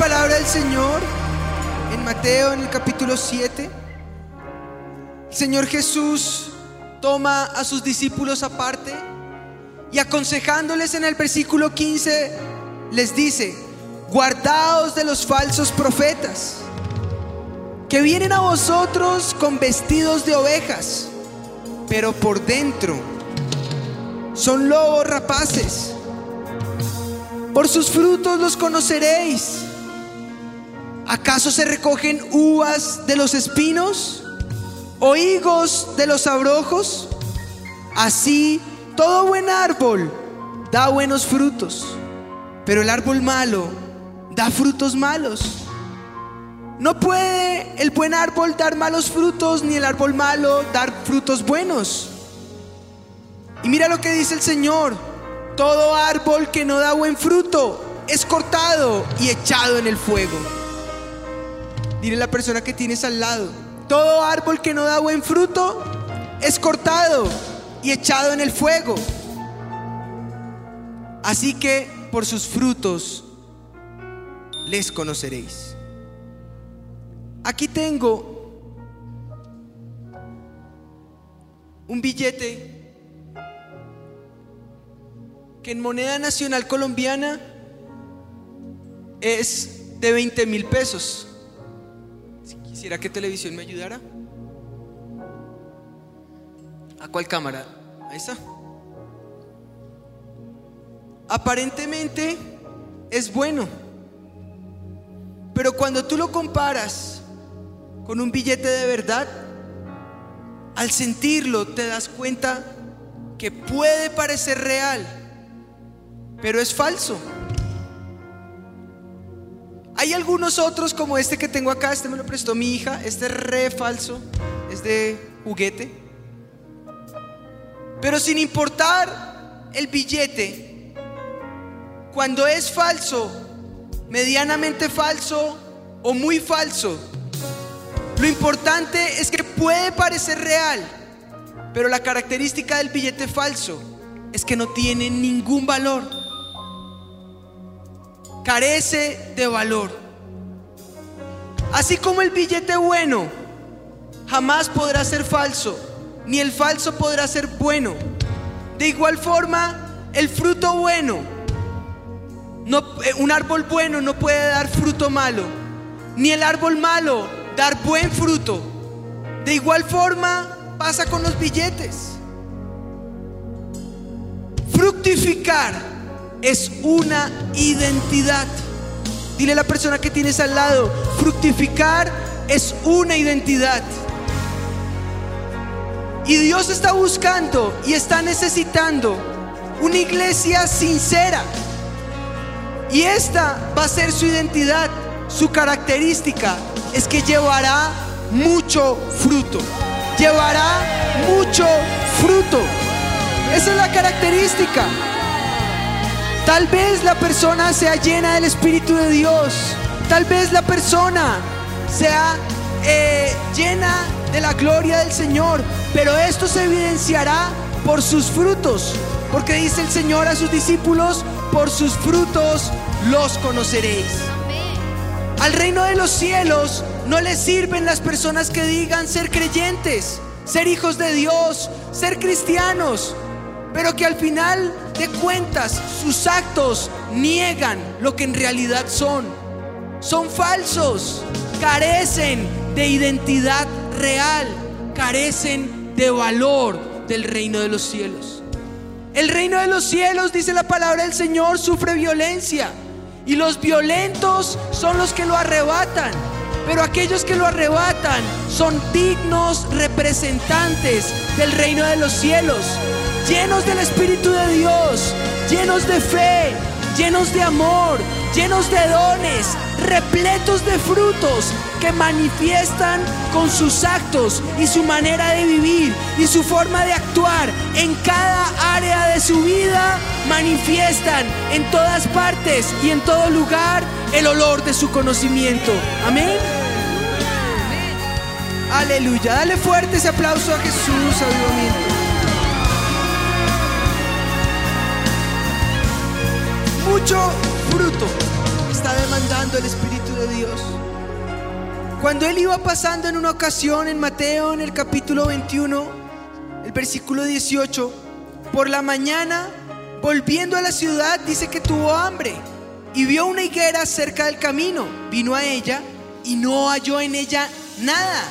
palabra del Señor en Mateo en el capítulo 7. El Señor Jesús toma a sus discípulos aparte y aconsejándoles en el versículo 15 les dice, guardaos de los falsos profetas que vienen a vosotros con vestidos de ovejas, pero por dentro son lobos rapaces. Por sus frutos los conoceréis. ¿Acaso se recogen uvas de los espinos o higos de los abrojos? Así, todo buen árbol da buenos frutos, pero el árbol malo da frutos malos. No puede el buen árbol dar malos frutos, ni el árbol malo dar frutos buenos. Y mira lo que dice el Señor. Todo árbol que no da buen fruto es cortado y echado en el fuego. Dile a la persona que tienes al lado. Todo árbol que no da buen fruto es cortado y echado en el fuego. Así que por sus frutos les conoceréis. Aquí tengo un billete que en moneda nacional colombiana es de 20 mil pesos. Si quisiera que televisión me ayudara. ¿A cuál cámara? Ahí está. Aparentemente es bueno. Pero cuando tú lo comparas con un billete de verdad, al sentirlo te das cuenta que puede parecer real, pero es falso. Hay algunos otros como este que tengo acá, este me lo prestó mi hija, este es re falso, es de juguete. Pero sin importar el billete, cuando es falso, medianamente falso o muy falso, lo importante es que puede parecer real, pero la característica del billete falso es que no tiene ningún valor. Carece de valor. Así como el billete bueno jamás podrá ser falso, ni el falso podrá ser bueno. De igual forma, el fruto bueno, no, eh, un árbol bueno no puede dar fruto malo, ni el árbol malo dar buen fruto. De igual forma pasa con los billetes. Fructificar es una identidad. Dile a la persona que tienes al lado, fructificar es una identidad. Y Dios está buscando y está necesitando una iglesia sincera. Y esta va a ser su identidad, su característica, es que llevará mucho fruto. Llevará mucho fruto. Esa es la característica. Tal vez la persona sea llena del Espíritu de Dios. Tal vez la persona sea eh, llena de la gloria del Señor. Pero esto se evidenciará por sus frutos. Porque dice el Señor a sus discípulos, por sus frutos los conoceréis. Al reino de los cielos no les sirven las personas que digan ser creyentes, ser hijos de Dios, ser cristianos, pero que al final de cuentas sus actos niegan lo que en realidad son. Son falsos, carecen de identidad real, carecen de valor del reino de los cielos. El reino de los cielos, dice la palabra del Señor, sufre violencia y los violentos son los que lo arrebatan. Pero aquellos que lo arrebatan son dignos representantes del reino de los cielos, llenos del Espíritu de Dios, llenos de fe, llenos de amor, llenos de dones, repletos de frutos que manifiestan con sus actos y su manera de vivir y su forma de actuar en cada área de su vida, manifiestan en todas partes y en todo lugar el olor de su conocimiento. Amén. Aleluya. Dale fuerte ese aplauso a Jesús. Mucho fruto está demandando el Espíritu de Dios. Cuando él iba pasando en una ocasión en Mateo, en el capítulo 21, el versículo 18, por la mañana, volviendo a la ciudad, dice que tuvo hambre y vio una higuera cerca del camino. Vino a ella y no halló en ella nada,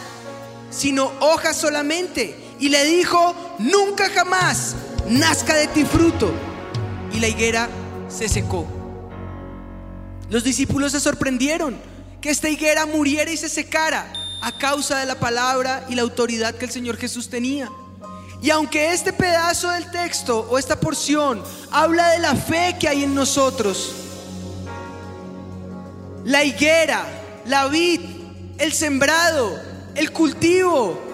sino hojas solamente. Y le dijo, nunca jamás nazca de ti fruto. Y la higuera se secó. Los discípulos se sorprendieron que esta higuera muriera y se secara a causa de la palabra y la autoridad que el Señor Jesús tenía. Y aunque este pedazo del texto o esta porción habla de la fe que hay en nosotros, la higuera, la vid, el sembrado, el cultivo,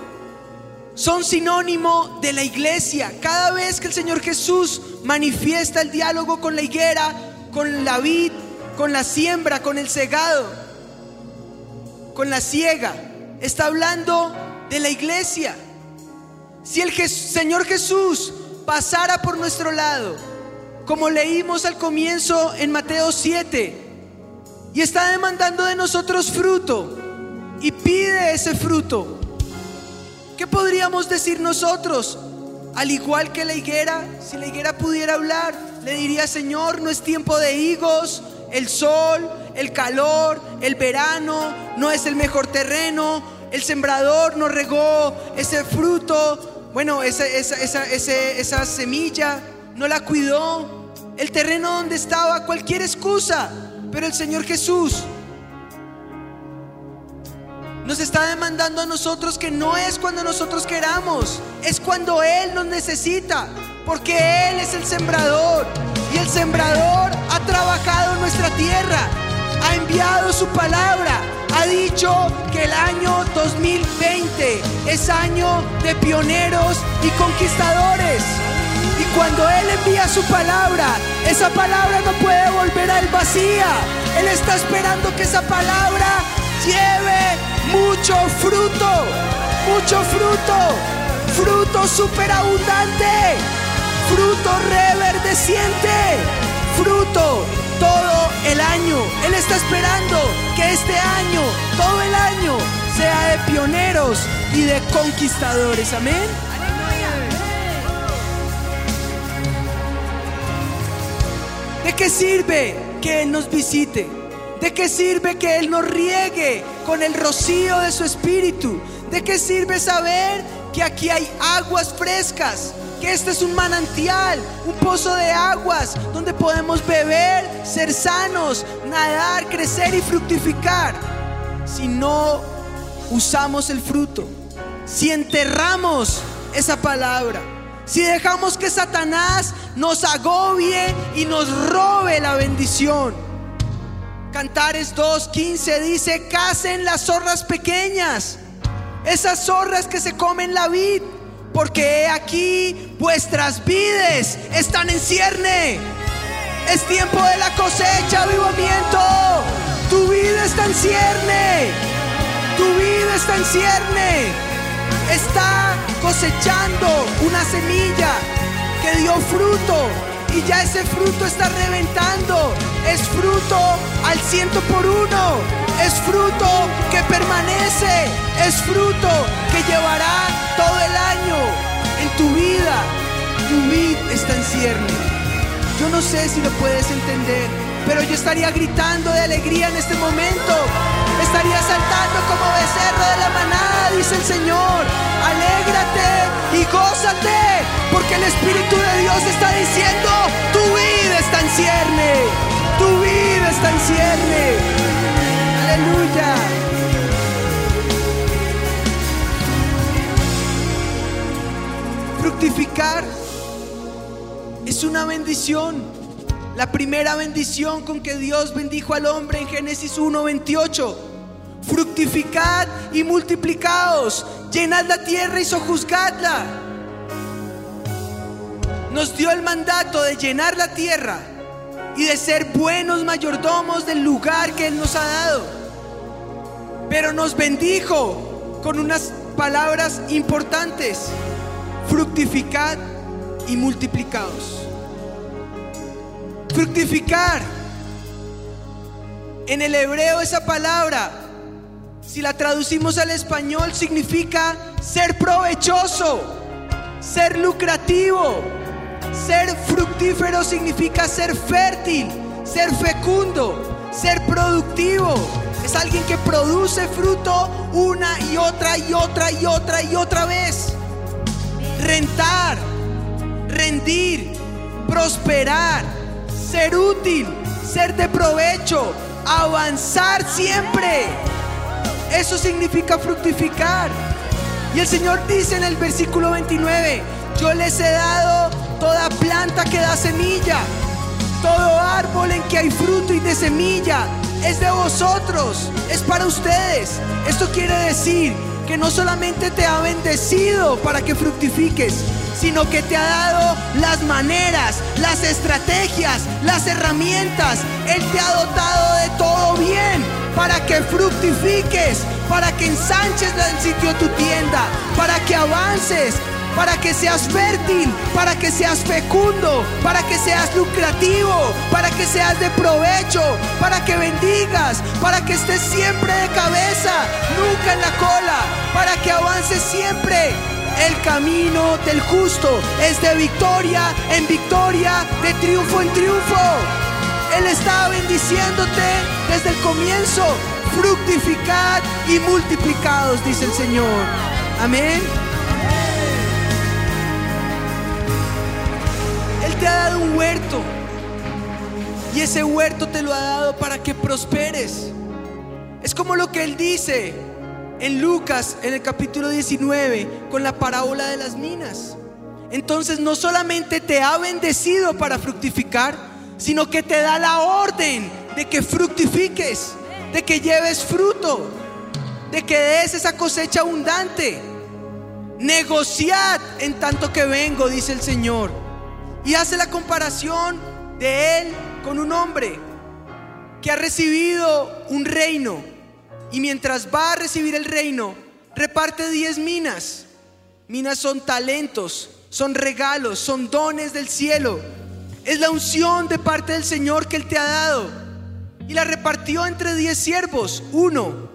son sinónimo de la iglesia. Cada vez que el Señor Jesús manifiesta el diálogo con la higuera, con la vid, con la siembra, con el cegado, con la ciega, está hablando de la iglesia. Si el Señor Jesús pasara por nuestro lado, como leímos al comienzo en Mateo 7, y está demandando de nosotros fruto, y pide ese fruto, ¿qué podríamos decir nosotros? Al igual que la higuera, si la higuera pudiera hablar, le diría, Señor, no es tiempo de higos, el sol, el calor, el verano, no es el mejor terreno, el sembrador no regó ese fruto, bueno, esa, esa, semilla no la cuidó, el terreno donde estaba, cualquier excusa, pero el Señor Jesús nos está demandando a nosotros que no es cuando nosotros queramos, es cuando Él nos necesita, porque Él es el sembrador y el sembrador ha trabajado en nuestra tierra, ha enviado su palabra, ha dicho que el año 2020 es año de pioneros y conquistadores. Y cuando Él envía su palabra, esa palabra no puede volver a él vacía. Él está esperando que esa palabra lleve mucho fruto, mucho fruto, fruto superabundante, fruto reverdeciente, fruto todo el año. Él está esperando que este año, todo el año, sea de pioneros y de conquistadores. Amén. ¿De qué sirve que Él nos visite? ¿De qué sirve que Él nos riegue con el rocío de su espíritu? ¿De qué sirve saber que aquí hay aguas frescas? Que este es un manantial, un pozo de aguas donde podemos beber, ser sanos, nadar, crecer y fructificar. Si no usamos el fruto, si enterramos esa palabra, si dejamos que Satanás nos agobie y nos robe la bendición. Cantares 2.15 dice, casen las zorras pequeñas, esas zorras que se comen la vid, porque he aquí vuestras vides están en cierne. Es tiempo de la cosecha, avivamiento. Tu vida está en cierne. Tu vida está en cierne. Está cosechando una semilla que dio fruto y ya ese fruto está reventando. Es fruto al ciento por uno. Es fruto que permanece. Es fruto que llevará todo el año en tu vida. Tu vida está en cierne. Yo no sé si lo puedes entender, pero yo estaría gritando de alegría en este momento. Estaría saltando como becerro de la manada, dice el Señor. Alégrate y gózate, porque el Espíritu de Dios está diciendo, cierne, tu vida está en cierne. Aleluya. Fructificar es una bendición. La primera bendición con que Dios bendijo al hombre en Génesis 1:28. Fructificad y multiplicaos, llenad la tierra y sojuzgadla. Nos dio el mandato de llenar la tierra y de ser buenos mayordomos del lugar que Él nos ha dado. Pero nos bendijo con unas palabras importantes. Fructificad y multiplicaos fructificar. En el hebreo esa palabra, si la traducimos al español, significa ser provechoso, ser lucrativo. Ser fructífero significa ser fértil, ser fecundo, ser productivo. Es alguien que produce fruto una y otra y otra y otra y otra vez. Rentar, rendir, prosperar, ser útil, ser de provecho, avanzar siempre. Eso significa fructificar. Y el Señor dice en el versículo 29, yo les he dado planta que da semilla, todo árbol en que hay fruto y de semilla, es de vosotros, es para ustedes. Esto quiere decir que no solamente te ha bendecido para que fructifiques, sino que te ha dado las maneras, las estrategias, las herramientas. Él te ha dotado de todo bien para que fructifiques, para que ensanches el sitio de tu tienda, para que avances, para que seas fértil, para que seas fecundo, para que seas lucrativo, para que seas de provecho, para que bendigas, para que estés siempre de cabeza, nunca en la cola, para que avances siempre. El camino del justo es de victoria en victoria, de triunfo en triunfo. Él está bendiciéndote desde el comienzo. Fructificad y multiplicados, dice el Señor. Amén. Te ha dado un huerto. Y ese huerto te lo ha dado para que prosperes. Es como lo que Él dice en Lucas, en el capítulo 19, con la parábola de las minas. Entonces no solamente te ha bendecido para fructificar, sino que te da la orden de que fructifiques, de que lleves fruto, de que des esa cosecha abundante. Negociad en tanto que vengo, dice el Señor. Y hace la comparación de él con un hombre que ha recibido un reino y mientras va a recibir el reino, reparte 10 minas. Minas son talentos, son regalos, son dones del cielo. Es la unción de parte del Señor que Él te ha dado. Y la repartió entre 10 siervos, uno.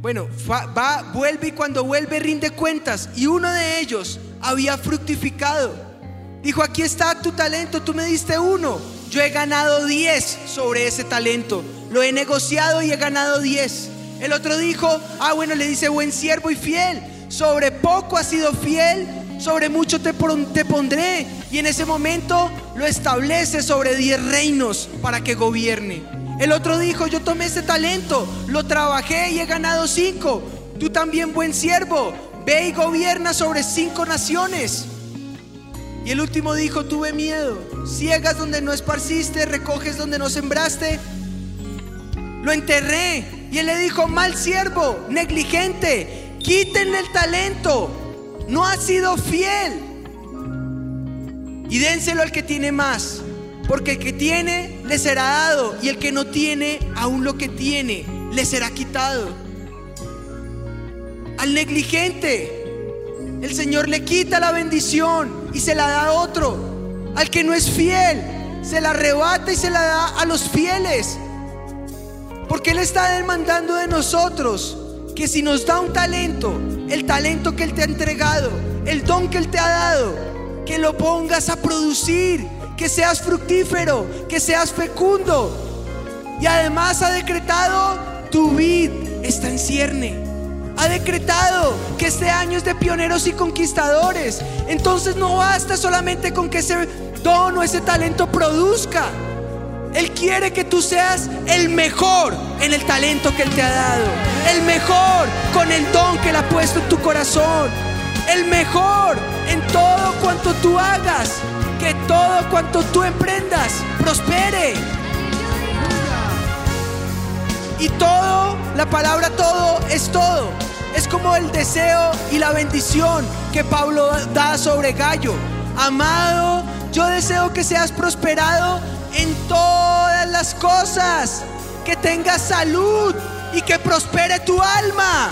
Bueno, va, vuelve y cuando vuelve rinde cuentas. Y uno de ellos había fructificado. Dijo, aquí está tu talento, tú me diste uno. Yo he ganado 10 sobre ese talento. Lo he negociado y he ganado 10. El otro dijo, ah, bueno, le dice, buen siervo y fiel. Sobre poco has sido fiel, sobre mucho te, te pondré. Y en ese momento lo establece sobre 10 reinos para que gobierne. El otro dijo, yo tomé ese talento, lo trabajé y he ganado 5. Tú también, buen siervo, Ve y gobierna sobre cinco naciones. Y el último dijo, tuve miedo. Ciegas donde no esparciste, recoges donde no sembraste. Lo enterré. Y él le dijo, mal siervo, negligente, quítenle el talento. No ha sido fiel. Y dénselo al que tiene más. Porque el que tiene le será dado. Y el que no tiene, aún lo que tiene, le será quitado al negligente. El Señor le quita la bendición y se la da a otro. Al que no es fiel, se la arrebata y se la da a los fieles. Porque Él está demandando de nosotros que si nos da un talento, el talento que Él te ha entregado, el don que Él te ha dado, que lo pongas a producir, que seas fructífero, que seas fecundo. Y además ha decretado, tu vid está en cierne ha decretado que este año es de pioneros y conquistadores. Entonces no basta solamente con que ese don o ese talento produzca. Él quiere que tú seas el mejor en el talento que Él te ha dado. El mejor con el don que Él ha puesto en tu corazón. El mejor en todo cuanto tú hagas. Que todo cuanto tú emprendas prospere. Y todo, la palabra todo es todo. Es como el deseo y la bendición que Pablo da sobre Gallo. Amado, yo deseo que seas prosperado en todas las cosas, que tengas salud y que prospere tu alma.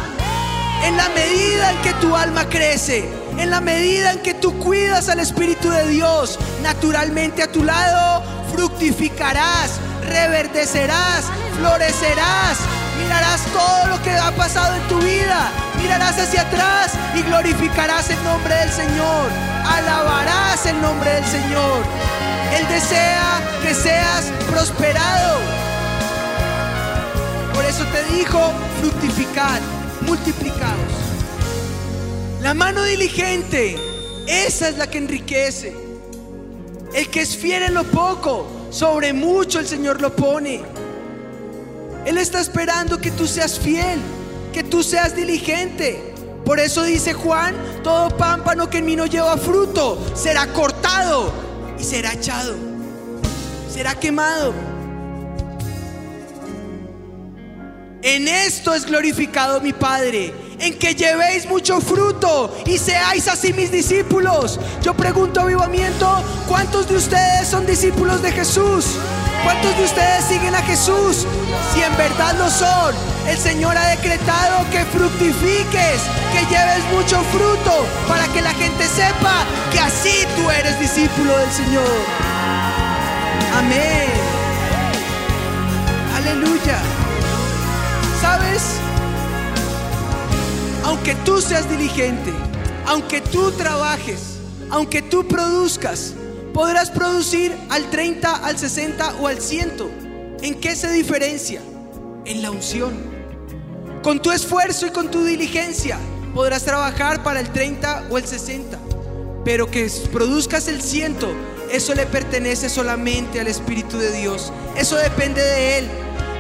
En la medida en que tu alma crece, en la medida en que tú cuidas al Espíritu de Dios, naturalmente a tu lado fructificarás, reverdecerás, florecerás, mirarás todo lo que ha pasado en tu vida, mirarás hacia atrás y glorificarás el nombre del Señor, alabarás el nombre del Señor. Él desea que seas prosperado. Por eso te dijo, fructificad, multiplicados. La mano diligente, esa es la que enriquece. El que es fiel en lo poco, sobre mucho el Señor lo pone. Él está esperando que tú seas fiel, que tú seas diligente. Por eso dice Juan, todo pámpano que en mí no lleva fruto será cortado y será echado, será quemado. En esto es glorificado mi Padre, en que llevéis mucho fruto y seáis así mis discípulos. Yo pregunto avivamiento, ¿cuántos de ustedes son discípulos de Jesús? ¿Cuántos de ustedes siguen a Jesús? Si en verdad lo son, el Señor ha decretado que fructifiques, que lleves mucho fruto para que la gente sepa que así tú eres discípulo del Señor. Amén. Aleluya. ¿Sabes? Aunque tú seas diligente, aunque tú trabajes, aunque tú produzcas, podrás producir al 30, al 60 o al 100. ¿En qué se diferencia? En la unción. Con tu esfuerzo y con tu diligencia podrás trabajar para el 30 o el 60. Pero que produzcas el 100, eso le pertenece solamente al Espíritu de Dios. Eso depende de Él.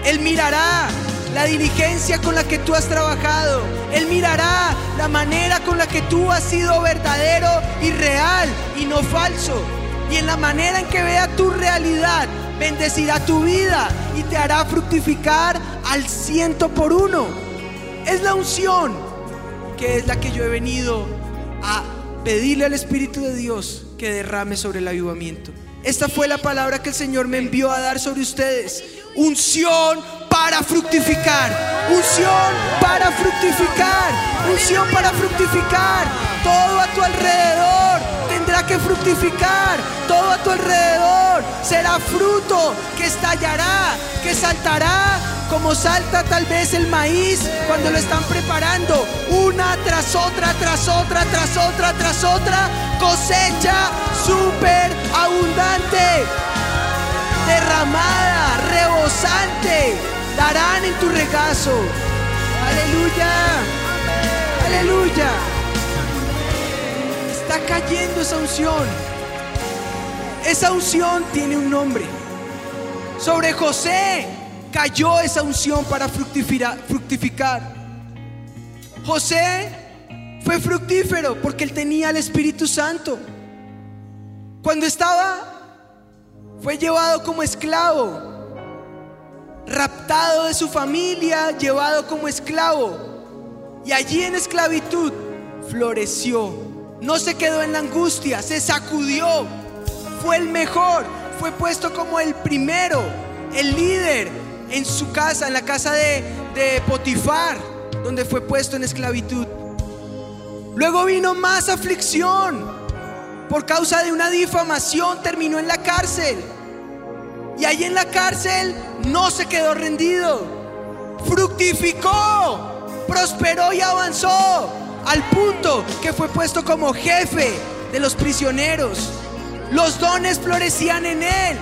Él mirará la diligencia con la que tú has trabajado. Él mirará la manera con la que tú has sido verdadero y real y no falso. Y en la manera en que vea tu realidad, bendecirá tu vida y te hará fructificar al ciento por uno. Es la unción que es la que yo he venido a pedirle al Espíritu de Dios que derrame sobre el avivamiento. Esta fue la palabra que el Señor me envió a dar sobre ustedes. Unción para fructificar. Unción para fructificar. Unción para fructificar. Todo a tu alrededor tendrá que fructificar. Todo a tu alrededor será fruto que estallará, que saltará, como salta tal vez el maíz cuando lo están preparando. Una tras otra, tras otra, tras otra, tras otra. Cosecha súper abundante derramada, rebosante, darán en tu regazo. Aleluya, aleluya. Está cayendo esa unción. Esa unción tiene un nombre. Sobre José cayó esa unción para fructificar. José fue fructífero porque él tenía el Espíritu Santo. Cuando estaba fue llevado como esclavo, raptado de su familia, llevado como esclavo. Y allí en esclavitud floreció. No se quedó en la angustia, se sacudió. Fue el mejor, fue puesto como el primero, el líder en su casa, en la casa de, de Potifar, donde fue puesto en esclavitud. Luego vino más aflicción por causa de una difamación terminó en la cárcel. Y ahí en la cárcel no se quedó rendido. Fructificó, prosperó y avanzó al punto que fue puesto como jefe de los prisioneros. Los dones florecían en él,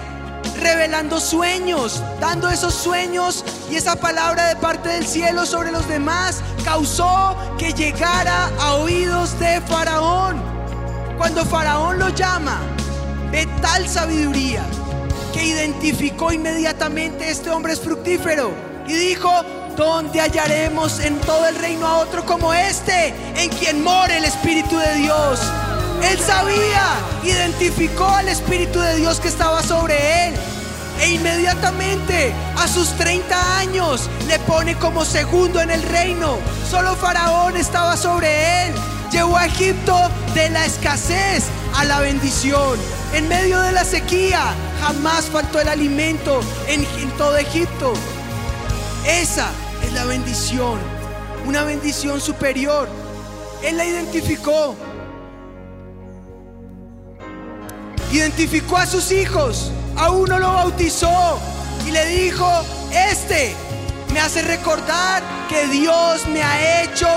revelando sueños, dando esos sueños y esa palabra de parte del cielo sobre los demás causó que llegara a oídos de Faraón. Cuando Faraón lo llama, ve tal sabiduría que identificó inmediatamente este hombre es fructífero y dijo, ¿dónde hallaremos en todo el reino a otro como este, en quien more el Espíritu de Dios? Él sabía, identificó al Espíritu de Dios que estaba sobre él. E inmediatamente a sus 30 años le pone como segundo en el reino. Solo Faraón estaba sobre él llevó a Egipto de la escasez a la bendición. En medio de la sequía jamás faltó el alimento en, todo Egipto. Esa es la bendición, una bendición superior. Él la identificó. Identificó a sus hijos, a uno lo bautizó, y le dijo, este me hace recordar que Dios me ha hecho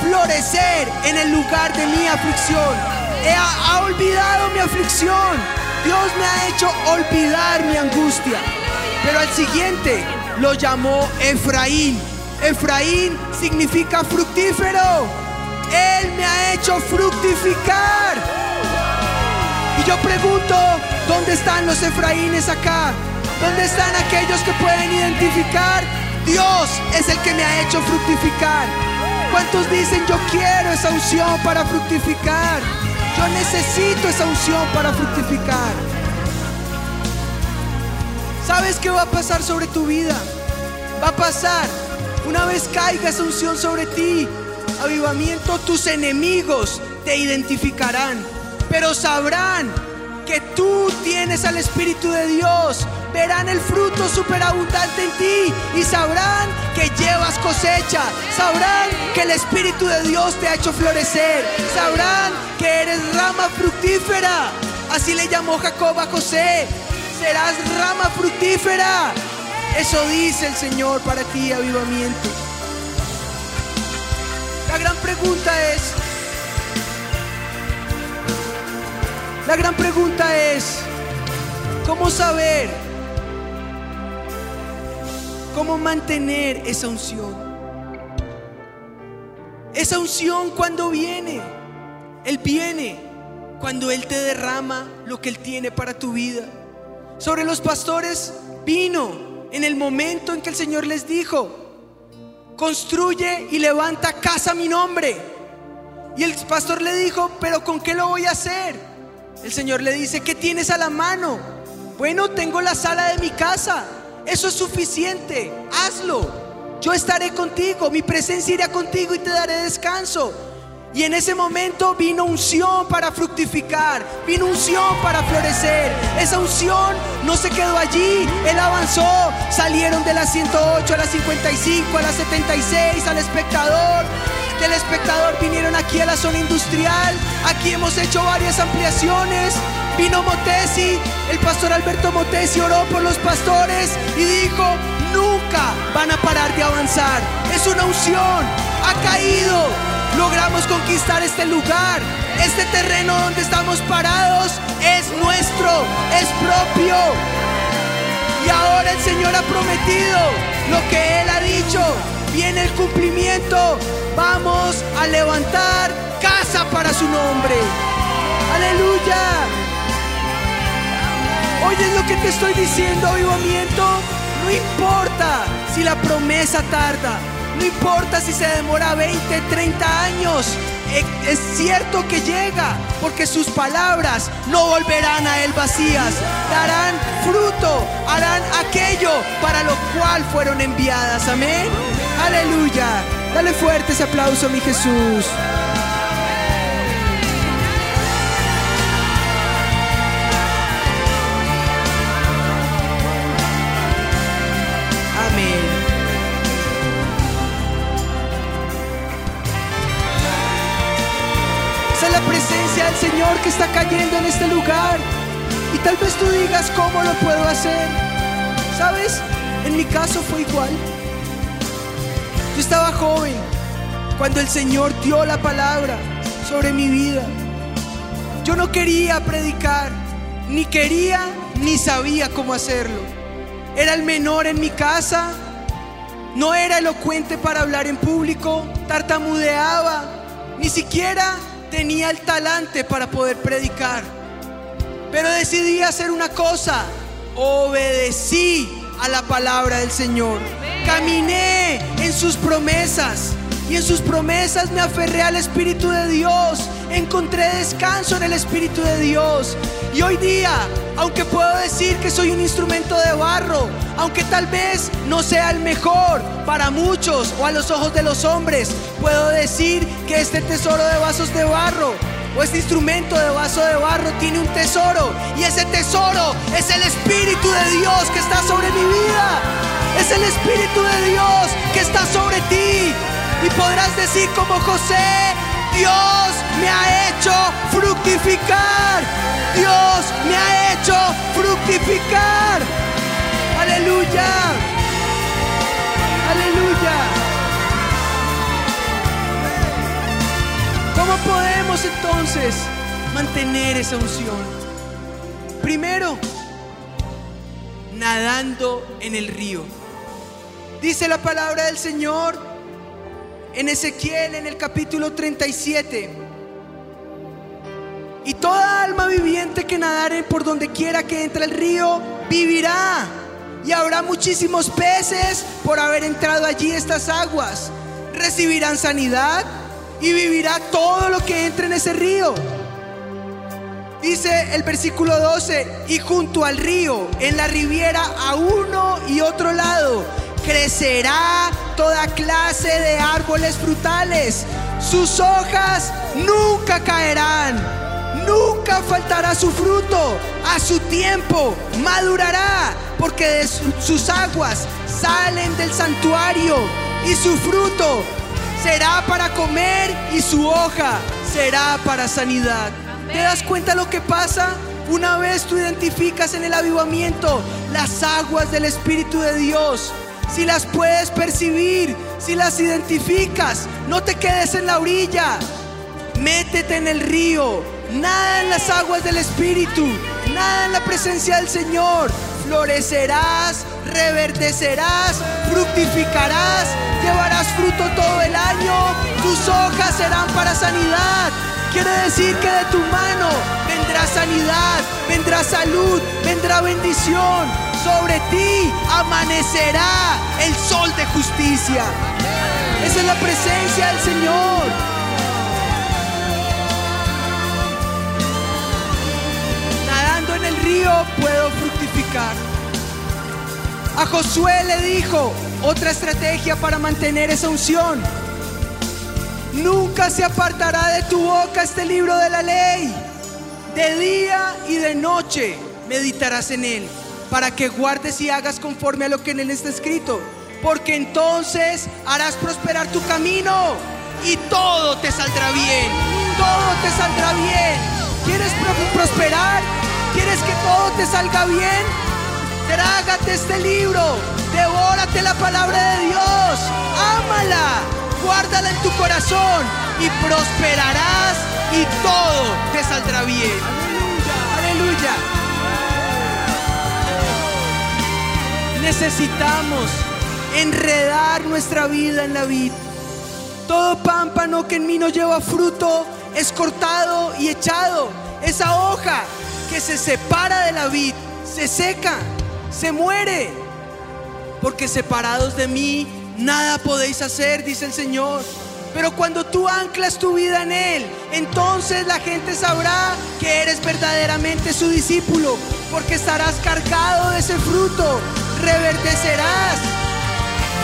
florecer en el lugar de mi aflicción. ha olvidado mi aflicción. Dios me ha hecho olvidar mi angustia. Pero al siguiente lo llamó Efraín. Efraín significa fructífero. Él me ha hecho fructificar. Y yo pregunto, ¿dónde están los Efraínes acá? ¿Dónde están aquellos que pueden identificar? Dios es el que me ha hecho fructificar. ¿Cuántos dicen yo quiero esa unción para fructificar? Yo necesito esa unción para fructificar. ¿Sabes qué va a pasar sobre tu vida? Va a pasar una vez caiga esa unción sobre ti, avivamiento, tus enemigos te identificarán, pero sabrán que tú tienes al Espíritu de Dios, verán el fruto superabundante en ti y sabrán que llevas cosecha, sabrán que el Espíritu de Dios te ha hecho florecer, sabrán que eres rama fructífera. Así le llamó Jacob a José, serás rama fructífera. Eso dice el Señor para ti, avivamiento. La gran pregunta es, la gran pregunta es, ¿cómo saber? ¿Cómo mantener esa unción? Esa unción cuando viene, Él viene cuando Él te derrama lo que Él tiene para tu vida. Sobre los pastores vino en el momento en que el Señor les dijo, construye y levanta casa a mi nombre. Y el pastor le dijo, pero ¿con qué lo voy a hacer? El Señor le dice, ¿qué tienes a la mano? Bueno, tengo la sala de mi casa. Eso es suficiente. Hazlo. Yo estaré contigo. Mi presencia irá contigo y te daré descanso. Y en ese momento vino unción para fructificar, vino unción para florecer. Esa unción no se quedó allí, Él avanzó. Salieron de las 108 a las 55, a las 76, al espectador. Del espectador vinieron aquí a la zona industrial. Aquí hemos hecho varias ampliaciones. Vino Motesi, el pastor Alberto Motesi oró por los pastores y dijo, nunca van a parar de avanzar. Es una unción, ha caído, logramos conquistar este lugar. Este terreno donde estamos parados es nuestro, es propio. Y ahora el Señor ha prometido lo que Él ha dicho. Viene el cumplimiento. Vamos a levantar casa para su nombre. Aleluya. ¿Oyes lo que te estoy diciendo, avivamiento? No importa si la promesa tarda. No importa si se demora 20, 30 años. E, es cierto que llega, porque sus palabras no volverán a él vacías. Darán fruto, harán aquello para lo cual fueron enviadas. Amén. Aleluya. Dale fuerte ese aplauso, mi Jesús. del Señor que está cayendo en este lugar. Y tal vez tú digas, ¿cómo lo puedo hacer? ¿Sabes? En mi caso fue igual. Yo estaba joven cuando el Señor dio la palabra sobre mi vida. Yo no quería predicar, ni quería ni sabía cómo hacerlo. Era el menor en mi casa, no era elocuente para hablar en público, tartamudeaba, ni siquiera tenía el talante para poder predicar. Pero decidí hacer una cosa, obedecí a la palabra del Señor. Caminé en sus promesas y en sus promesas me aferré al Espíritu de Dios. Encontré descanso en el Espíritu de Dios. Y hoy día, aunque puedo decir que soy un instrumento de barro, aunque tal vez no sea el mejor para muchos o a los ojos de los hombres, puedo decir que este tesoro de vasos de barro o este instrumento de vaso de barro tiene un tesoro y ese tesoro es el Espíritu de Dios que está sobre mi vida. Es el Espíritu de Dios que está sobre ti. Y podrás decir como José, Dios me ha hecho fructificar. Dios me ha hecho fructificar. Aleluya. Aleluya. Entonces mantener esa unción? Primero, nadando en el río. Dice la palabra del Señor en Ezequiel en el capítulo 37. Y toda alma viviente que nadare por donde quiera que entre el río vivirá. Y habrá muchísimos peces por haber entrado allí estas aguas. Recibirán sanidad y vivirá todo lo que entre en ese río. Dice el versículo 12, y junto al río, en la riviera a uno y otro lado, crecerá toda clase de árboles frutales. Sus hojas nunca caerán, nunca faltará su fruto. A su tiempo madurará, porque de sus aguas salen del santuario y su fruto será para comer y su hoja será para sanidad. ¿Te das cuenta lo que pasa? Una vez tú identificas en el avivamiento las aguas del Espíritu de Dios, si las puedes percibir, si las identificas, no te quedes en la orilla, métete en el río, nada en las aguas del Espíritu, nada en la presencia del Señor, florecerás, reverdecerás, fructificarás, llevarás fruto todo el año, tus hojas serán para sanidad. Quiere decir que de tu mano vendrá sanidad, vendrá salud, vendrá bendición. Sobre ti amanecerá el sol de justicia. Esa es la presencia del Señor. Nadando en el río puedo fructificar. A Josué le dijo otra estrategia para mantener esa unción. Nunca se apartará de tu boca este libro de la ley. De día y de noche meditarás en él, para que guardes y hagas conforme a lo que en él está escrito. Porque entonces harás prosperar tu camino y todo te saldrá bien. Todo te saldrá bien. ¿Quieres prosperar? ¿Quieres que todo te salga bien? Trágate este libro. Devórate la palabra de Dios. Ámala guárdala en tu corazón y prosperarás y todo te saldrá bien. Aleluya. Necesitamos enredar nuestra vida en la vid. Todo pámpano que en mí no lleva fruto es cortado y echado. Esa hoja que se separa de la vid se seca, se muere. Porque separados de mí nada podéis hacer, dice el Señor. Pero cuando tú anclas tu vida en Él, entonces la gente sabrá que eres verdaderamente su discípulo, porque estarás cargado de ese fruto, reverdecerás,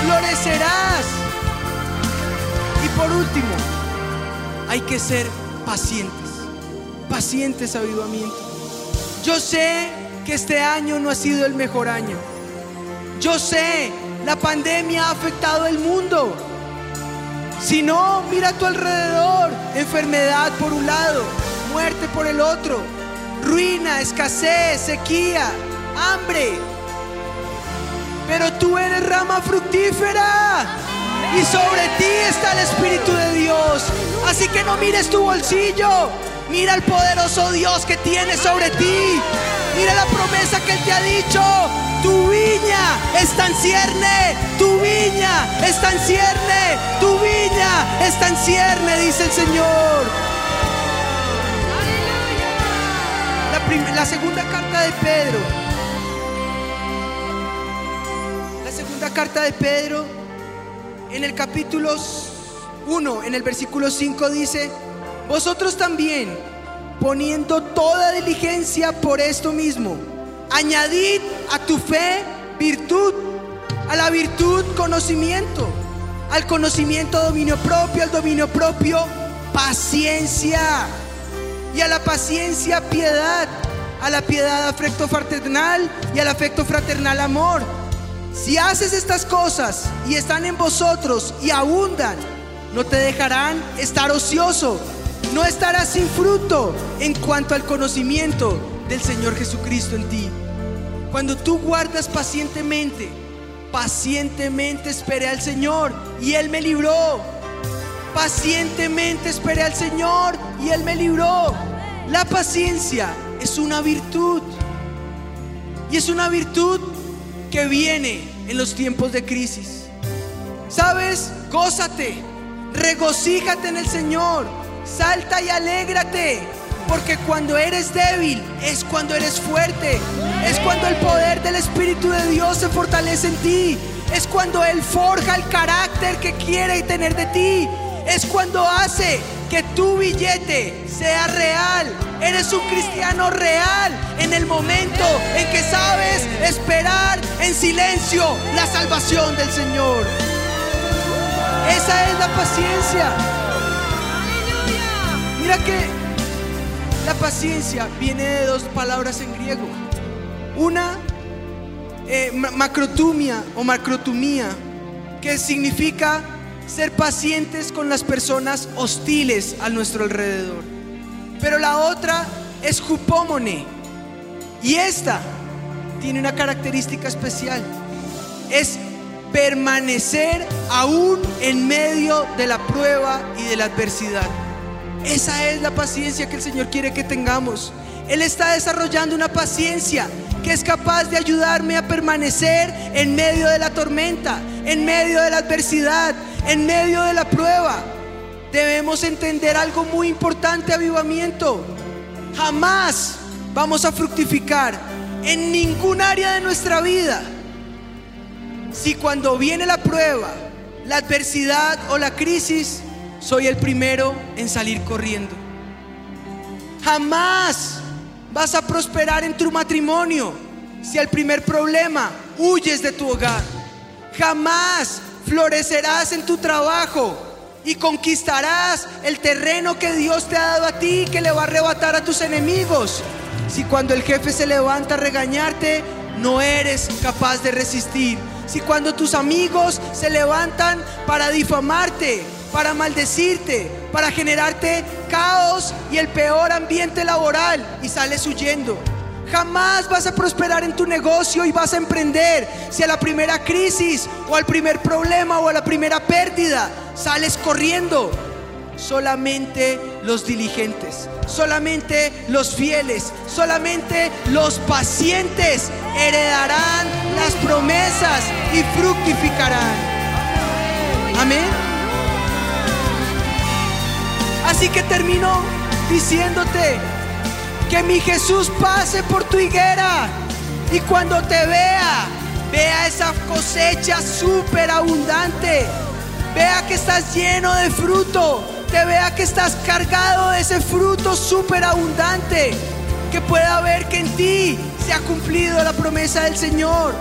florecerás. Y por último, hay que ser pacientes, pacientes avivamiento. Yo sé que este año no ha sido el mejor año. Yo sé la pandemia ha afectado el mundo. Si no, mira a tu alrededor. Enfermedad por un lado, muerte por el otro, ruina, escasez, sequía, hambre. Pero tú eres rama fructífera. Y sobre ti está el Espíritu de Dios. Así que no mires tu bolsillo. Mira el poderoso Dios que tiene sobre ti. Mira la promesa que Él te ha dicho. Tu viña está en cierne, tu viña está en cierne, tu viña está en cierne, dice el Señor. La, segunda carta de Pedro. La segunda carta de Pedro, en el capítulo 1, en el versículo 5 dice, vosotros también, poniendo toda diligencia por esto mismo, Añadid a tu fe virtud, a la virtud conocimiento, al conocimiento dominio propio, al dominio propio paciencia y a la paciencia piedad, a la piedad afecto fraternal y al afecto fraternal amor. Si haces estas cosas y están en vosotros y abundan, no te dejarán estar ocioso, no estarás sin fruto en cuanto al conocimiento del Señor Jesucristo en ti. Cuando tú guardas pacientemente, pacientemente esperé al Señor y Él me libró. Pacientemente esperé al Señor y Él me libró. La paciencia es una virtud. Y es una virtud que viene en los tiempos de crisis. ¿Sabes? Gózate, regocíjate en el Señor, salta y alégrate. Porque cuando eres débil es cuando eres fuerte. Es cuando el poder del Espíritu de Dios se fortalece en ti. Es cuando Él forja el carácter que quiere tener de ti. Es cuando hace que tu billete sea real. Eres un cristiano real en el momento en que sabes esperar en silencio la salvación del Señor. Esa es la paciencia. Que la paciencia viene de dos palabras en griego. Una, eh, macrotumia o macrotumía, que significa ser pacientes con las personas hostiles a nuestro alrededor. Pero la otra es jupómone. Y esta tiene una característica especial. Es permanecer aún en medio de la prueba y de la adversidad. Esa es la paciencia que el Señor quiere que tengamos. Él está desarrollando una paciencia que es capaz de ayudarme a permanecer en medio de la tormenta, en medio de la adversidad, en medio de la prueba. Debemos entender algo muy importante, avivamiento. Jamás vamos a fructificar en ningún área de nuestra vida si cuando viene la prueba, la adversidad o la crisis, soy el primero en salir corriendo. Jamás vas a prosperar en tu matrimonio si al primer problema huyes de tu hogar. Jamás florecerás en tu trabajo y conquistarás el terreno que Dios te ha dado a ti que le va a arrebatar a tus enemigos. Si cuando el jefe se levanta a regañarte, no eres capaz de resistir. Si cuando tus amigos se levantan para difamarte, para maldecirte, para generarte caos y el peor ambiente laboral y sales huyendo. Jamás vas a prosperar en tu negocio y vas a emprender si a la primera crisis o al primer problema o a la primera pérdida sales corriendo. Solamente los diligentes, solamente los fieles, solamente los pacientes heredarán las promesas y fructificarán. Amén. Así que termino diciéndote que mi Jesús pase por tu higuera y cuando te vea, vea esa cosecha súper abundante, vea que estás lleno de fruto, te vea que estás cargado de ese fruto súper abundante, que pueda ver que en ti se ha cumplido la promesa del Señor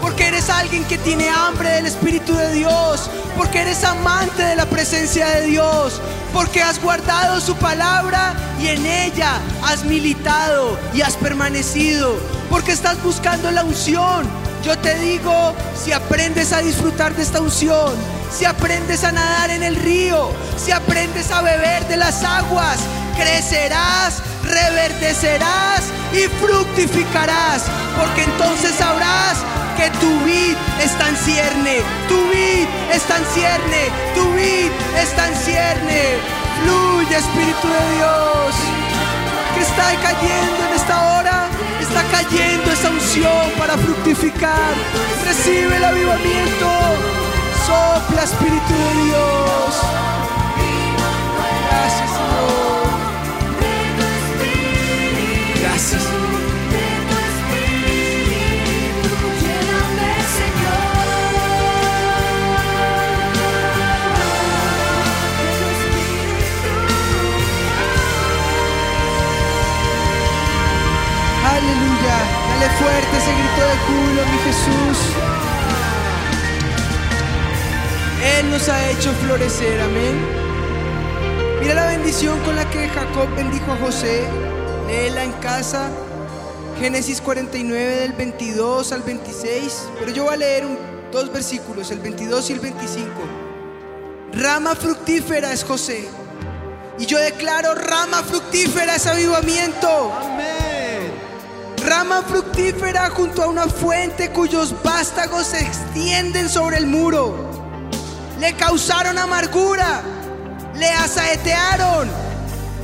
porque eres alguien que tiene hambre del Espíritu de Dios, porque eres amante de la presencia de Dios, porque has guardado su palabra y en ella has militado y has permanecido, porque estás buscando la unción. Yo te digo, si aprendes a disfrutar de esta unción, si aprendes a nadar en el río, si aprendes a beber de las aguas, crecerás, reverdecerás y fructificarás, porque entonces sabrás que tu vid está en cierne, tu vid está en cierne, tu vid está en cierne. Fluye Espíritu de Dios, que está cayendo en esta hora, está cayendo esa unción para fructificar. Recibe el avivamiento, sopla Espíritu de Dios. Gracias Señor. Gracias. Júbilo, mi Jesús. Él nos ha hecho florecer, amén. Mira la bendición con la que Jacob bendijo a José. Léela en casa. Génesis 49 del 22 al 26. Pero yo voy a leer dos versículos, el 22 y el 25. Rama fructífera es José. Y yo declaro rama fructífera es avivamiento. Amén rama fructífera junto a una fuente cuyos vástagos se extienden sobre el muro. Le causaron amargura, le asaetearon,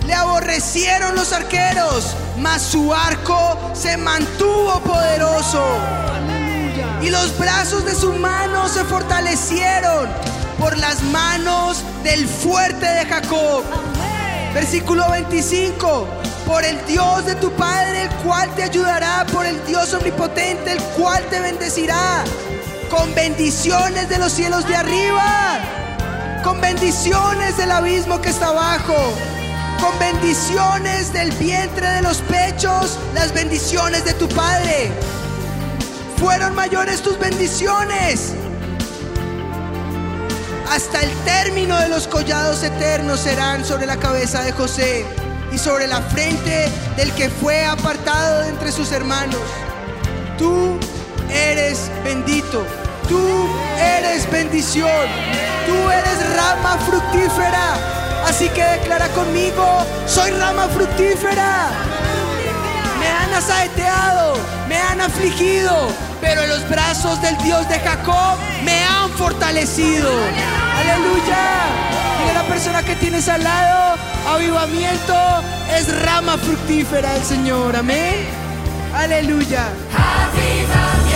le aborrecieron los arqueros, mas su arco se mantuvo poderoso. Y los brazos de su mano se fortalecieron por las manos del fuerte de Jacob. Versículo 25. Por el Dios de tu Padre, ayudará, por el Dios omnipotente, el cual te bendecirá, con bendiciones de los cielos de arriba, con bendiciones del abismo que está abajo, con bendiciones del vientre de los pechos, las bendiciones de tu Padre. Fueron mayores tus bendiciones. Hasta el término de los collados eternos serán sobre la cabeza de José y sobre la frente del que fue apartado de entre sus hermanos. Tú eres bendito, tú eres bendición, tú eres rama fructífera. Así que declara conmigo, soy rama fructífera. Me han asaeteado, me han afligido, pero en los brazos del Dios de Jacob me han fortalecido. Aleluya. La persona que tienes al lado, avivamiento es rama fructífera del Señor. Amén. Aleluya. Avivamiento.